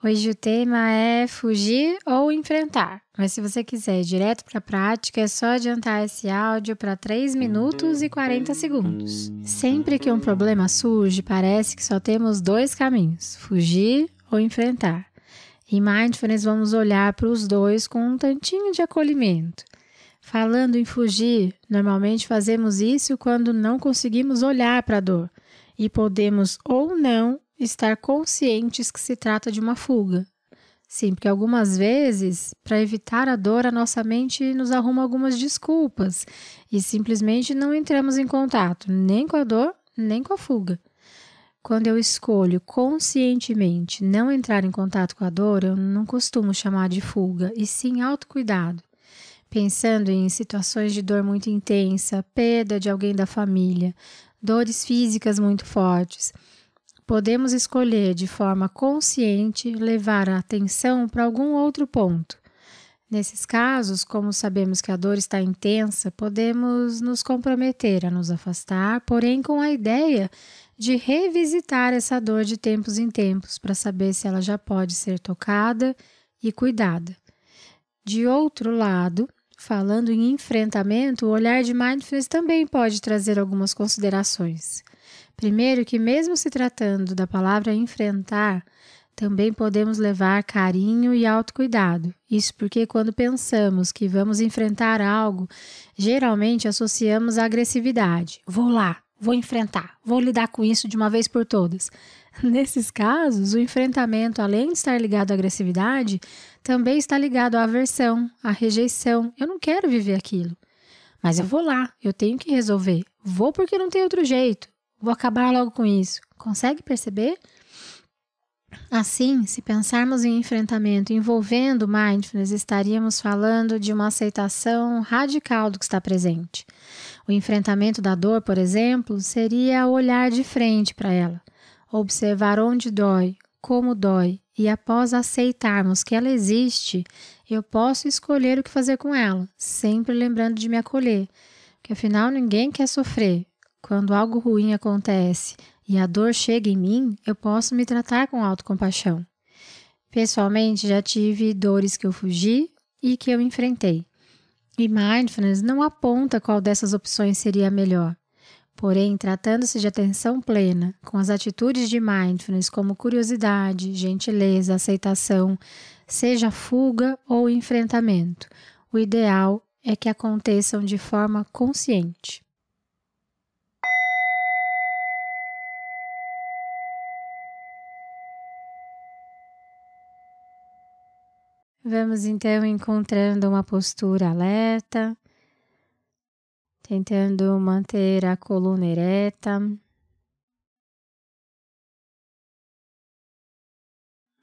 Hoje o tema é fugir ou enfrentar. Mas se você quiser ir direto para a prática, é só adiantar esse áudio para 3 minutos e 40 segundos. Sempre que um problema surge, parece que só temos dois caminhos: fugir ou enfrentar. Em Mindfulness, vamos olhar para os dois com um tantinho de acolhimento. Falando em fugir, normalmente fazemos isso quando não conseguimos olhar para a dor e podemos ou não estar conscientes que se trata de uma fuga. Sim, porque algumas vezes, para evitar a dor, a nossa mente nos arruma algumas desculpas e simplesmente não entramos em contato nem com a dor, nem com a fuga. Quando eu escolho conscientemente não entrar em contato com a dor, eu não costumo chamar de fuga, e sim autocuidado. Pensando em situações de dor muito intensa, perda de alguém da família, dores físicas muito fortes podemos escolher de forma consciente levar a atenção para algum outro ponto. Nesses casos, como sabemos que a dor está intensa, podemos nos comprometer a nos afastar, porém com a ideia de revisitar essa dor de tempos em tempos para saber se ela já pode ser tocada e cuidada. De outro lado, falando em enfrentamento, o olhar de mindfulness também pode trazer algumas considerações. Primeiro, que mesmo se tratando da palavra enfrentar, também podemos levar carinho e autocuidado. Isso porque, quando pensamos que vamos enfrentar algo, geralmente associamos a agressividade. Vou lá, vou enfrentar, vou lidar com isso de uma vez por todas. Nesses casos, o enfrentamento, além de estar ligado à agressividade, também está ligado à aversão, à rejeição. Eu não quero viver aquilo. Mas eu vou lá, eu tenho que resolver. Vou porque não tem outro jeito. Vou acabar logo com isso. Consegue perceber? Assim, se pensarmos em enfrentamento envolvendo mindfulness, estaríamos falando de uma aceitação radical do que está presente. O enfrentamento da dor, por exemplo, seria olhar de frente para ela, observar onde dói, como dói, e após aceitarmos que ela existe, eu posso escolher o que fazer com ela, sempre lembrando de me acolher, que afinal ninguém quer sofrer, quando algo ruim acontece e a dor chega em mim, eu posso me tratar com autocompaixão. Pessoalmente, já tive dores que eu fugi e que eu enfrentei. E mindfulness não aponta qual dessas opções seria a melhor. Porém, tratando-se de atenção plena, com as atitudes de mindfulness como curiosidade, gentileza, aceitação, seja fuga ou enfrentamento, o ideal é que aconteçam de forma consciente. Vamos então encontrando uma postura alerta, tentando manter a coluna ereta.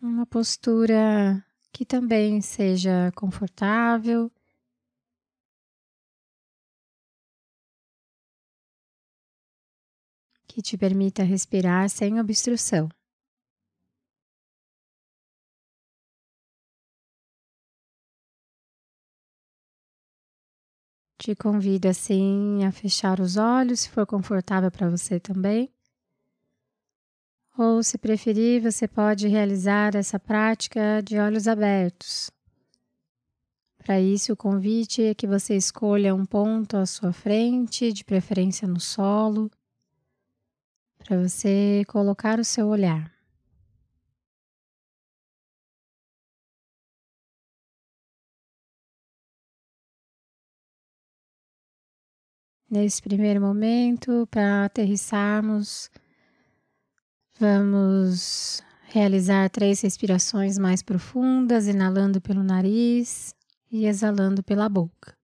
Uma postura que também seja confortável. Que te permita respirar sem obstrução. Te convido assim a fechar os olhos, se for confortável para você também. Ou, se preferir, você pode realizar essa prática de olhos abertos. Para isso, o convite é que você escolha um ponto à sua frente, de preferência no solo, para você colocar o seu olhar. Nesse primeiro momento, para aterrissarmos, vamos realizar três respirações mais profundas, inalando pelo nariz e exalando pela boca.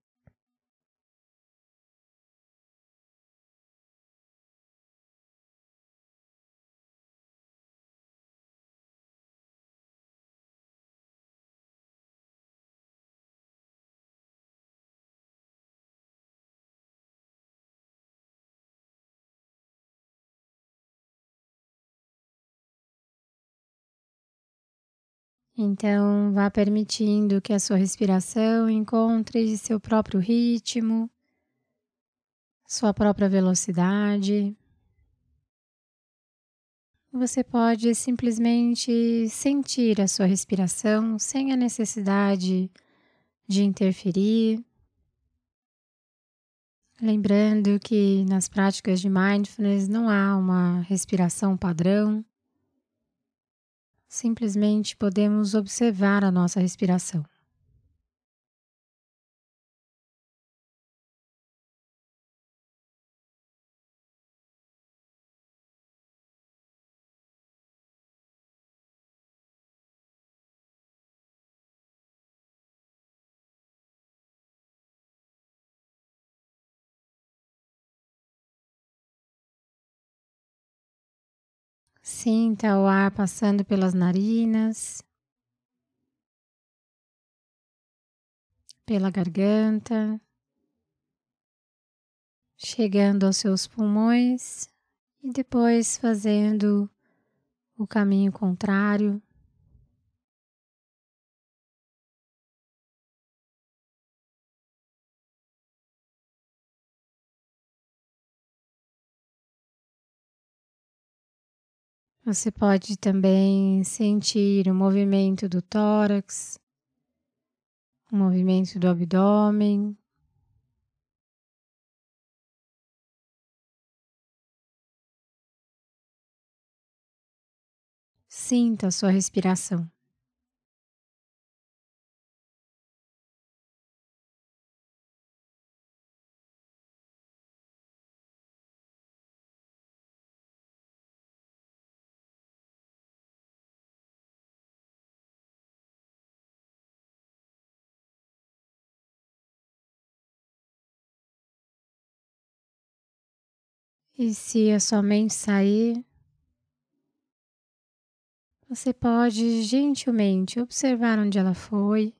Então, vá permitindo que a sua respiração encontre seu próprio ritmo, sua própria velocidade. Você pode simplesmente sentir a sua respiração sem a necessidade de interferir. Lembrando que nas práticas de mindfulness não há uma respiração padrão. Simplesmente podemos observar a nossa respiração. Sinta o ar passando pelas narinas, pela garganta, chegando aos seus pulmões e depois fazendo o caminho contrário. Você pode também sentir o movimento do tórax, o movimento do abdômen. Sinta a sua respiração. E se a sua mente sair, você pode gentilmente observar onde ela foi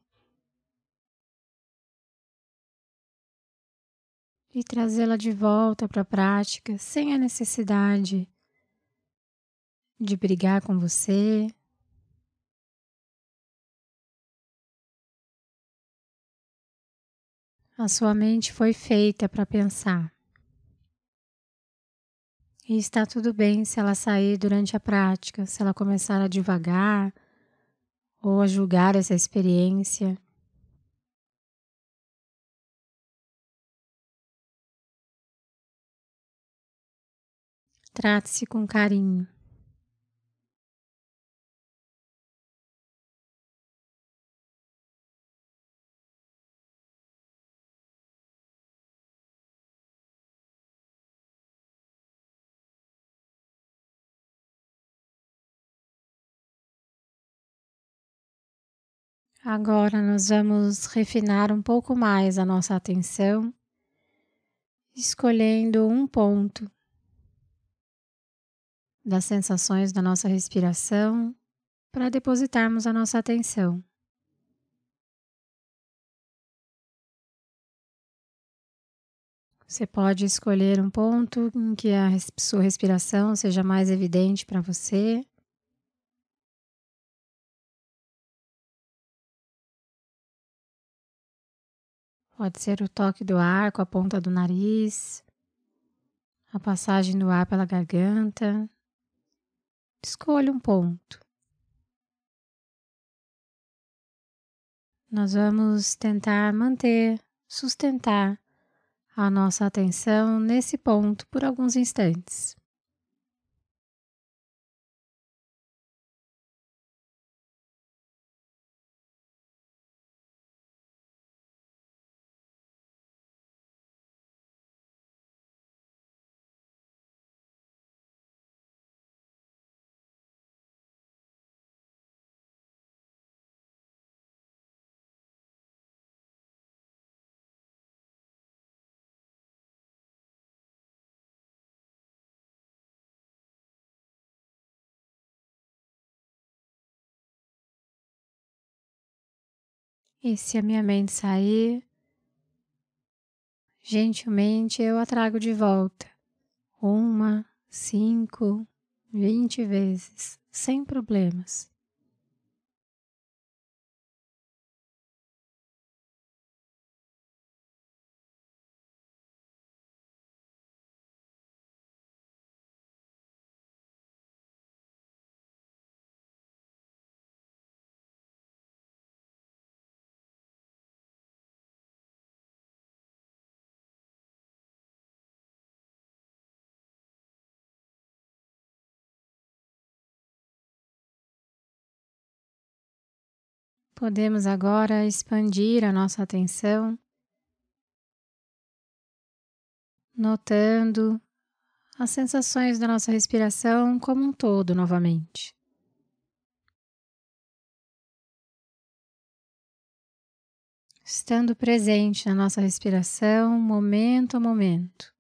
e trazê-la de volta para a prática sem a necessidade de brigar com você. A sua mente foi feita para pensar. E está tudo bem se ela sair durante a prática, se ela começar a devagar ou a julgar essa experiência. Trate-se com carinho. Agora nós vamos refinar um pouco mais a nossa atenção, escolhendo um ponto das sensações da nossa respiração para depositarmos a nossa atenção. Você pode escolher um ponto em que a sua respiração seja mais evidente para você. Pode ser o toque do ar com a ponta do nariz, a passagem do ar pela garganta. Escolha um ponto. Nós vamos tentar manter, sustentar a nossa atenção nesse ponto por alguns instantes. E se a minha mente sair, gentilmente eu a trago de volta. Uma, cinco, vinte vezes, sem problemas. Podemos agora expandir a nossa atenção, notando as sensações da nossa respiração como um todo novamente. Estando presente na nossa respiração, momento a momento.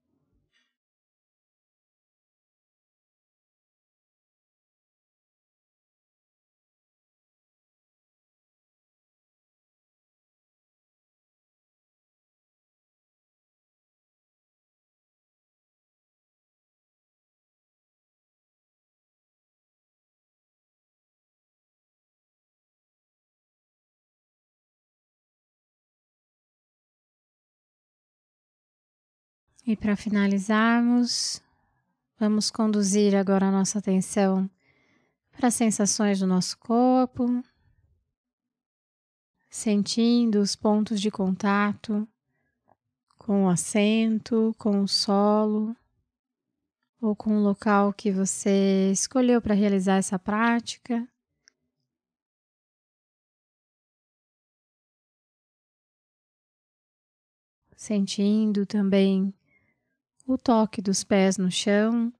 E para finalizarmos, vamos conduzir agora a nossa atenção para as sensações do nosso corpo, sentindo os pontos de contato com o assento, com o solo ou com o local que você escolheu para realizar essa prática. Sentindo também o toque dos pés no chão.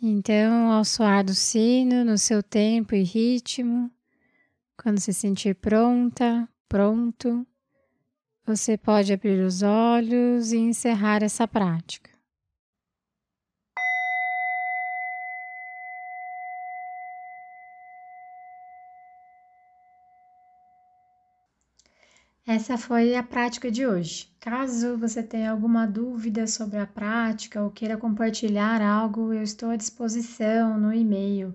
Então, ao soar do sino, no seu tempo e ritmo, quando se sentir pronta, pronto, você pode abrir os olhos e encerrar essa prática. Essa foi a prática de hoje. Caso você tenha alguma dúvida sobre a prática ou queira compartilhar algo, eu estou à disposição no e-mail